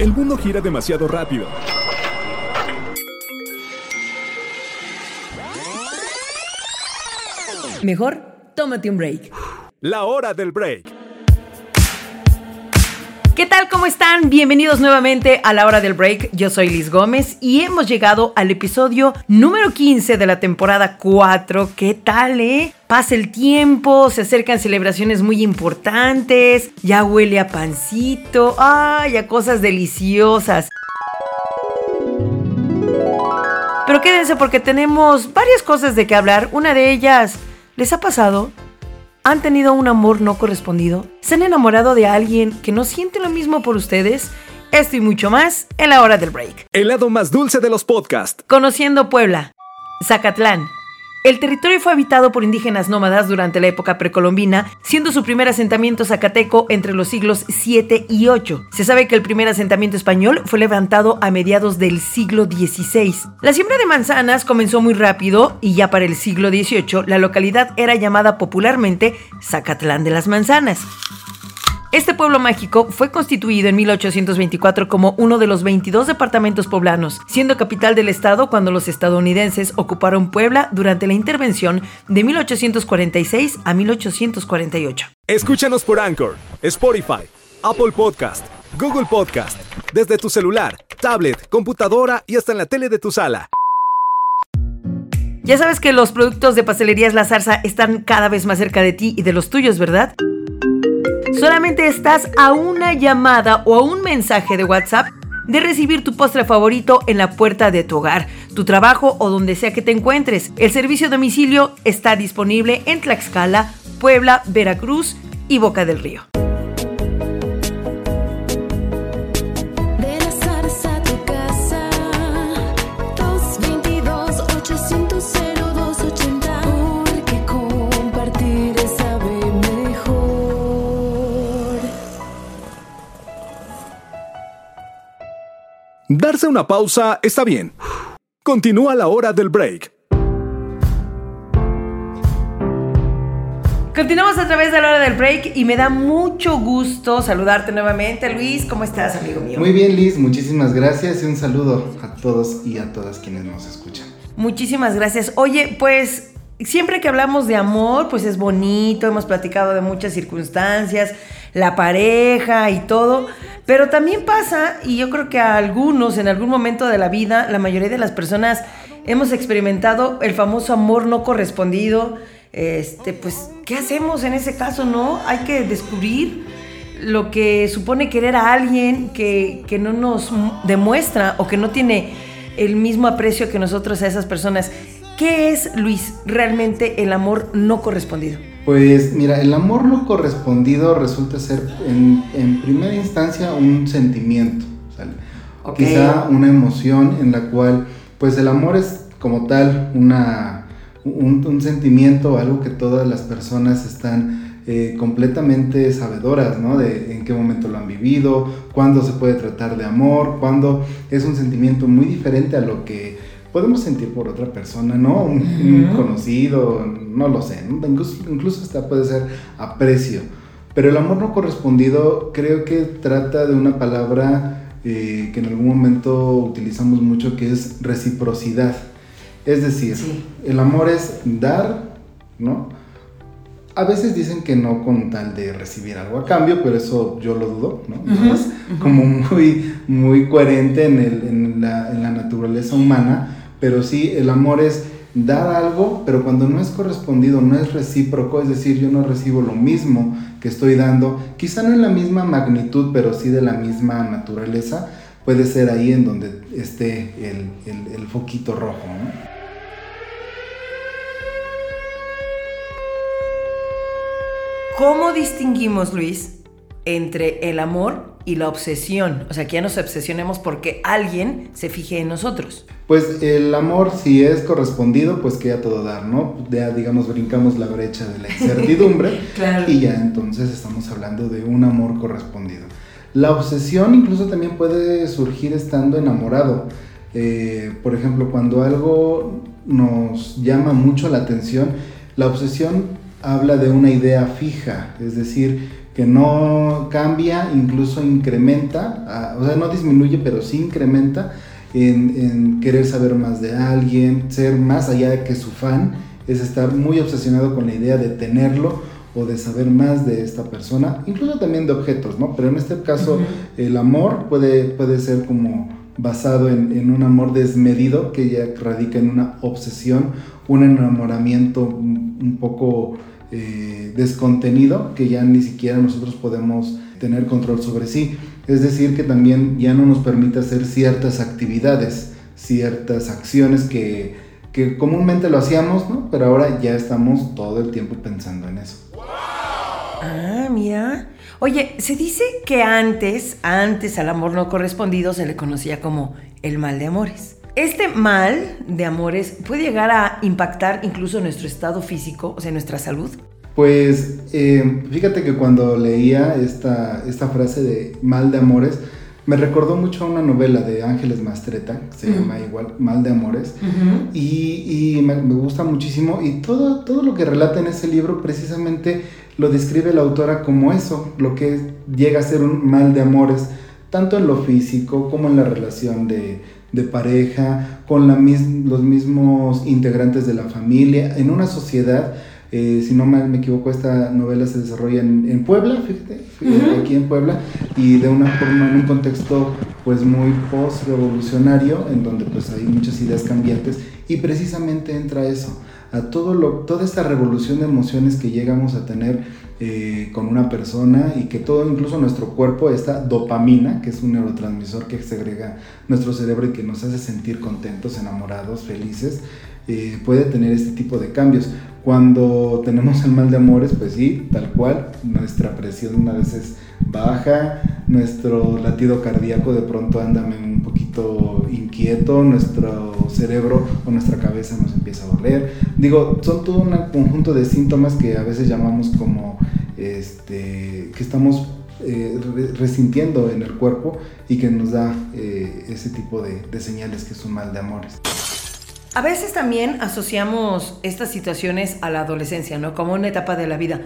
El mundo gira demasiado rápido. Mejor, tómate un break. La hora del break. ¿Qué tal? ¿Cómo están? Bienvenidos nuevamente a la hora del break. Yo soy Liz Gómez y hemos llegado al episodio número 15 de la temporada 4. ¿Qué tal, eh? Pasa el tiempo, se acercan celebraciones muy importantes, ya huele a pancito, ay, a cosas deliciosas. Pero quédense porque tenemos varias cosas de qué hablar. Una de ellas, ¿les ha pasado ¿Han tenido un amor no correspondido? ¿Se han enamorado de alguien que no siente lo mismo por ustedes? Esto y mucho más en la hora del break. El lado más dulce de los podcasts. Conociendo Puebla. Zacatlán. El territorio fue habitado por indígenas nómadas durante la época precolombina, siendo su primer asentamiento zacateco entre los siglos 7 y 8. Se sabe que el primer asentamiento español fue levantado a mediados del siglo XVI. La siembra de manzanas comenzó muy rápido y ya para el siglo XVIII la localidad era llamada popularmente Zacatlán de las Manzanas. Este pueblo mágico fue constituido en 1824 como uno de los 22 departamentos poblanos, siendo capital del estado cuando los estadounidenses ocuparon Puebla durante la intervención de 1846 a 1848. Escúchanos por Anchor, Spotify, Apple Podcast, Google Podcast, desde tu celular, tablet, computadora y hasta en la tele de tu sala. Ya sabes que los productos de Pastelerías La Zarza están cada vez más cerca de ti y de los tuyos, ¿verdad? Solamente estás a una llamada o a un mensaje de WhatsApp de recibir tu postre favorito en la puerta de tu hogar, tu trabajo o donde sea que te encuentres. El servicio domicilio está disponible en Tlaxcala, Puebla, Veracruz y Boca del Río. Darse una pausa está bien. Continúa la hora del break. Continuamos a través de la hora del break y me da mucho gusto saludarte nuevamente. Luis, ¿cómo estás, amigo mío? Muy bien, Liz, muchísimas gracias y un saludo a todos y a todas quienes nos escuchan. Muchísimas gracias. Oye, pues siempre que hablamos de amor, pues es bonito, hemos platicado de muchas circunstancias, la pareja y todo, pero también pasa, y yo creo que a algunos en algún momento de la vida, la mayoría de las personas hemos experimentado el famoso amor no correspondido. Este, pues, ¿qué hacemos en ese caso, no? Hay que descubrir lo que supone querer a alguien que, que no nos demuestra o que no tiene el mismo aprecio que nosotros a esas personas. ¿Qué es, Luis, realmente el amor no correspondido? Pues mira, el amor no correspondido resulta ser en, primera instancia un sentimiento, ¿sale? quizá una emoción en la cual, pues el amor es como tal una, un, sentimiento, algo que todas las personas están eh, completamente sabedoras, ¿no? De en qué momento lo han vivido, cuándo se puede tratar de amor, cuándo es un sentimiento muy diferente a lo que podemos sentir por otra persona, ¿no? Un, conocido, no lo sé, incluso, hasta puede ser aprecio. Pero el amor no correspondido creo que trata de una palabra eh, que en algún momento utilizamos mucho que es reciprocidad. Es decir, el amor es dar, ¿no? A veces dicen que no con tal de recibir algo a cambio, pero eso yo lo dudo, ¿no? Es como muy, muy coherente en, el, en, la, en la naturaleza humana pero sí, el amor es dar algo, pero cuando no es correspondido, no es recíproco, es decir, yo no recibo lo mismo que estoy dando, quizá no en la misma magnitud, pero sí de la misma naturaleza, puede ser ahí en donde esté el, foquito rojo. ¿Cómo distinguimos, Luis, entre el amor y la obsesión? O sea, que ya nos obsesionemos porque alguien se fije en nosotros. Pues el amor, si es correspondido, pues queda todo dar, ¿no? Ya, digamos, brincamos la brecha de la incertidumbre y ya entonces estamos hablando de un amor correspondido. La obsesión incluso también puede surgir estando enamorado. Eh, por ejemplo, cuando algo nos llama mucho la atención, la obsesión habla de una idea fija, es decir, que no cambia, incluso incrementa, o sea, no disminuye, pero sí incrementa en, en, querer saber más de alguien, ser más allá de que su fan, es estar muy obsesionado con la idea de tenerlo o de saber más de esta persona, incluso también de objetos, ¿no? Pero en este caso el amor puede, puede ser como basado en, en, un amor desmedido que ya radica en una obsesión, un enamoramiento un poco eh, descontenido que ya ni siquiera nosotros podemos tener control sobre sí. Es decir, que también ya no nos permite hacer ciertas actividades, ciertas acciones que, que comúnmente lo hacíamos, ¿no? Pero ahora ya estamos todo el tiempo pensando en eso. Ah, mira. Oye, se dice que antes, antes al amor no correspondido se le conocía como el mal de amores. Este mal de amores puede llegar a impactar incluso nuestro estado físico, o sea, nuestra salud. Pues eh, fíjate que cuando leía esta, esta frase de mal de amores, me recordó mucho a una novela de Ángeles Mastreta, que se llama igual Mal de Amores, y, y me, me, gusta muchísimo, y todo, todo lo que relata en ese libro precisamente lo describe la autora como eso, lo que llega a ser un mal de amores, tanto en lo físico como en la relación de, de pareja, con la los mismos integrantes de la familia, en una sociedad eh, si no me, equivoco, esta novela se desarrolla en, Puebla, fíjate, aquí en Puebla, y de una forma, en un contexto pues muy post-revolucionario, en donde pues hay muchas ideas cambiantes, y precisamente entra eso, a todo lo, toda esta revolución de emociones que llegamos a tener eh, con una persona y que todo, incluso nuestro cuerpo, esta dopamina, que es un neurotransmisor que segrega nuestro cerebro y que nos hace sentir contentos, enamorados, felices, eh, puede tener este tipo de cambios. Cuando tenemos el mal de amores, pues sí, tal cual, nuestra presión a veces baja, nuestro latido cardíaco de pronto anda un inquieto, nuestro cerebro o nuestra cabeza nos empieza a doler. Digo, son todo un conjunto de síntomas que a veces llamamos como este, que estamos eh, resintiendo en el cuerpo y que nos da eh, ese tipo de, de señales que es un mal de amores. A veces también asociamos estas situaciones a la adolescencia, ¿no? Como una etapa de la vida.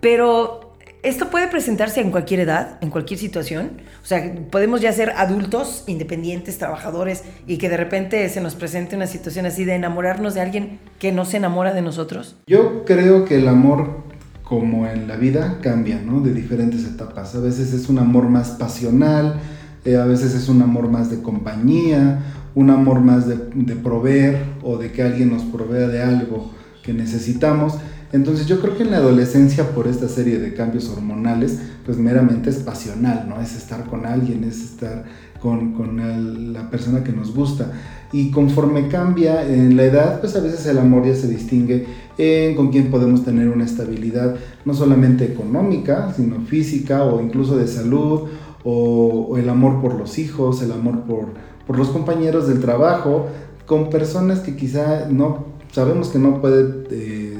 Pero esto puede presentarse en cualquier edad, en cualquier situación. O sea, podemos ya ser adultos, independientes, trabajadores, y que de repente se nos presente una situación así de enamorarnos de alguien que no se enamora de nosotros. Yo creo que el amor, como en la vida, cambia, ¿no? De diferentes etapas. A veces es un amor más pasional, eh, a veces es un amor más de compañía, un amor más de, proveer o de que alguien nos provea de algo que necesitamos. Entonces yo creo que en la adolescencia por esta serie de cambios hormonales, pues meramente es pasional, ¿no? Es estar con alguien, es estar con, con la persona que nos gusta. Y conforme cambia en la edad, pues a veces el amor ya se distingue en con quién podemos tener una estabilidad, no solamente económica, sino física o incluso de salud, o el amor por los hijos, el amor por, por los compañeros del trabajo, con personas que quizá no sabemos que no puede eh,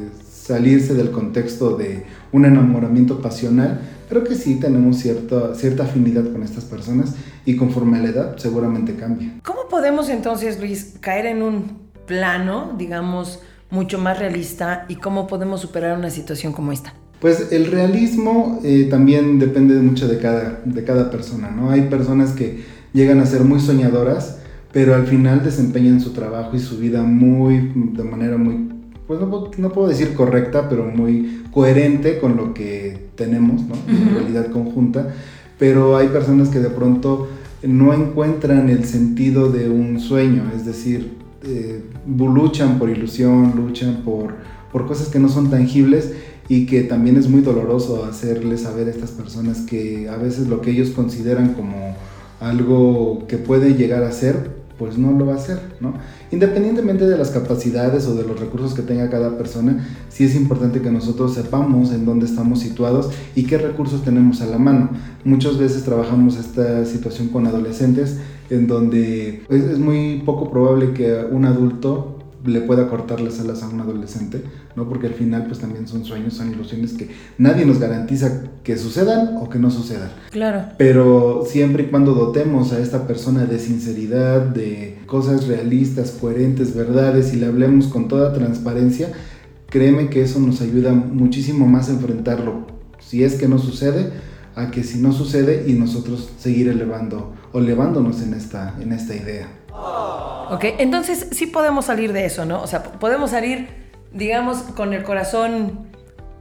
salirse del contexto de un enamoramiento pasional, pero que sí tenemos cierta, cierta afinidad con estas personas y conforme a la edad seguramente cambia. ¿Cómo podemos entonces, Luis, caer en un plano, digamos, mucho más realista y cómo podemos superar una situación como esta? Pues el realismo eh, también depende mucho de cada, de cada persona, ¿no? Hay personas que llegan a ser muy soñadoras, pero al final desempeñan su trabajo y su vida muy, de manera muy, pues no, puedo decir correcta, pero muy coherente con lo que tenemos, ¿no? En realidad conjunta. Pero hay personas que de pronto no encuentran el sentido de un sueño, es decir, eh, luchan por ilusión, luchan por, por cosas que no son tangibles y que también es muy doloroso hacerles saber a estas personas que a veces lo que ellos consideran como algo que puede llegar a ser, pues no lo va a hacer, ¿no? Independientemente de las capacidades o de los recursos que tenga cada persona, sí es importante que nosotros sepamos en dónde estamos situados y qué recursos tenemos a la mano. Muchas veces trabajamos esta situación con adolescentes en donde es, muy poco probable que un adulto le pueda cortar las alas a un adolescente, ¿no? Porque al final pues también son sueños, son ilusiones que nadie nos garantiza que sucedan o que no sucedan. Claro. Pero siempre y cuando dotemos a esta persona de sinceridad, de cosas realistas, coherentes, verdades y le hablemos con toda transparencia, créeme que eso nos ayuda muchísimo más a enfrentarlo Si es que no sucede, a que si no sucede y nosotros seguir elevando o elevándonos en esta, en esta idea. Ok, entonces sí podemos salir de eso, ¿no? O sea, podemos salir, digamos, con el corazón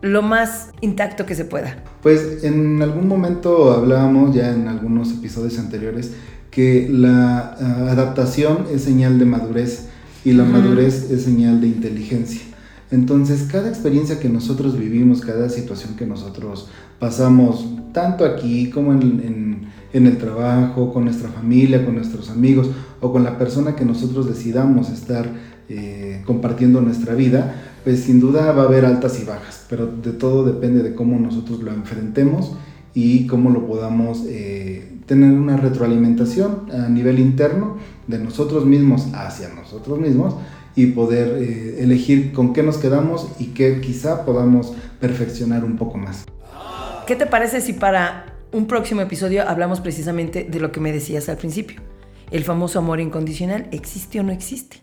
lo más intacto que se pueda. Pues en algún momento hablábamos ya en algunos episodios anteriores que la ah, adaptación es señal de madurez y la madurez es señal de inteligencia. Entonces, cada experiencia que nosotros vivimos, cada situación que nosotros pasamos, tanto aquí como en, el trabajo, con nuestra familia, con nuestros amigos o con la persona que nosotros decidamos estar eh, compartiendo nuestra vida, pues sin duda va a haber altas y bajas, pero de todo depende de cómo nosotros lo enfrentemos y cómo lo podamos eh, tener una retroalimentación a nivel interno de nosotros mismos hacia nosotros mismos y poder eh, elegir con qué nos quedamos y qué quizá podamos perfeccionar un poco más. ¿Qué te parece si para un próximo episodio hablamos precisamente de lo que me decías al principio? ¿El famoso amor incondicional existe o no existe?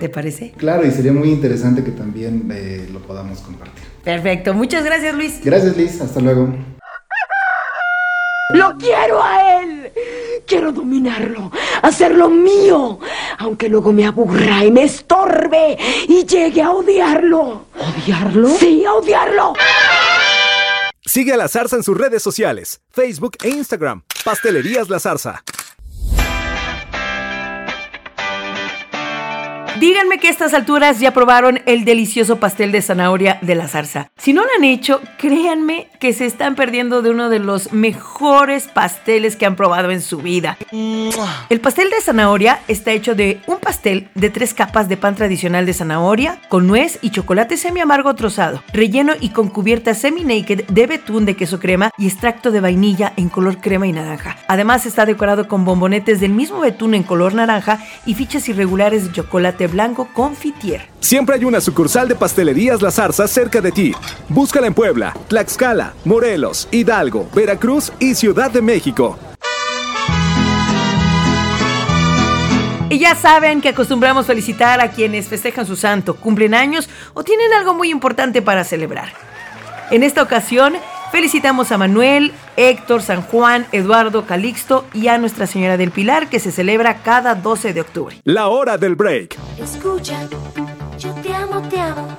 ¿Te parece? Claro, y sería muy interesante que también eh, lo podamos compartir. Perfecto, muchas gracias Luis. Gracias Liz, hasta luego. ¡Lo quiero a él! Quiero dominarlo, hacerlo mío, aunque luego me aburra y me estorbe y llegue a odiarlo. ¿Odiarlo? Sí, a odiarlo. Sigue a La Zarza en sus redes sociales, Facebook e Instagram. Pastelerías La Zarza. Díganme que a estas alturas ya probaron el delicioso pastel de zanahoria de la zarza. Si no lo han hecho, créanme que se están perdiendo de uno de los mejores pasteles que han probado en su vida. El pastel de zanahoria está hecho de un pastel de tres capas de pan tradicional de zanahoria, con nuez y chocolate semi amargo trozado, relleno y con cubierta semi-naked de betún de queso crema y extracto de vainilla en color crema y naranja. Además está decorado con bombonetes del mismo betún en color naranja y fichas irregulares de chocolate blanco confitier. Siempre hay una sucursal de Pastelerías La Zarza cerca de ti. Búscala en Puebla, Tlaxcala, Morelos, Hidalgo, Veracruz y Ciudad de México. Y ya saben que acostumbramos felicitar a quienes festejan su santo, cumplen años o tienen algo muy importante para celebrar. En esta ocasión, felicitamos a Manuel, Héctor, San Juan, Eduardo, Calixto y a Nuestra Señora del Pilar que se celebra cada 12 de octubre. La hora del break. Escucha, yo te amo, te amo.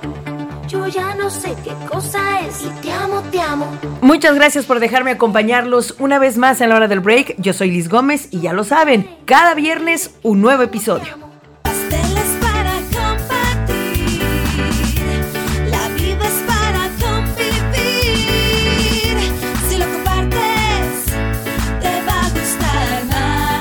Yo ya no sé qué cosa es y te amo, te amo. Muchas gracias por dejarme acompañarlos una vez más en la hora del break. Yo soy Liz Gómez y ya lo saben, cada viernes un nuevo episodio.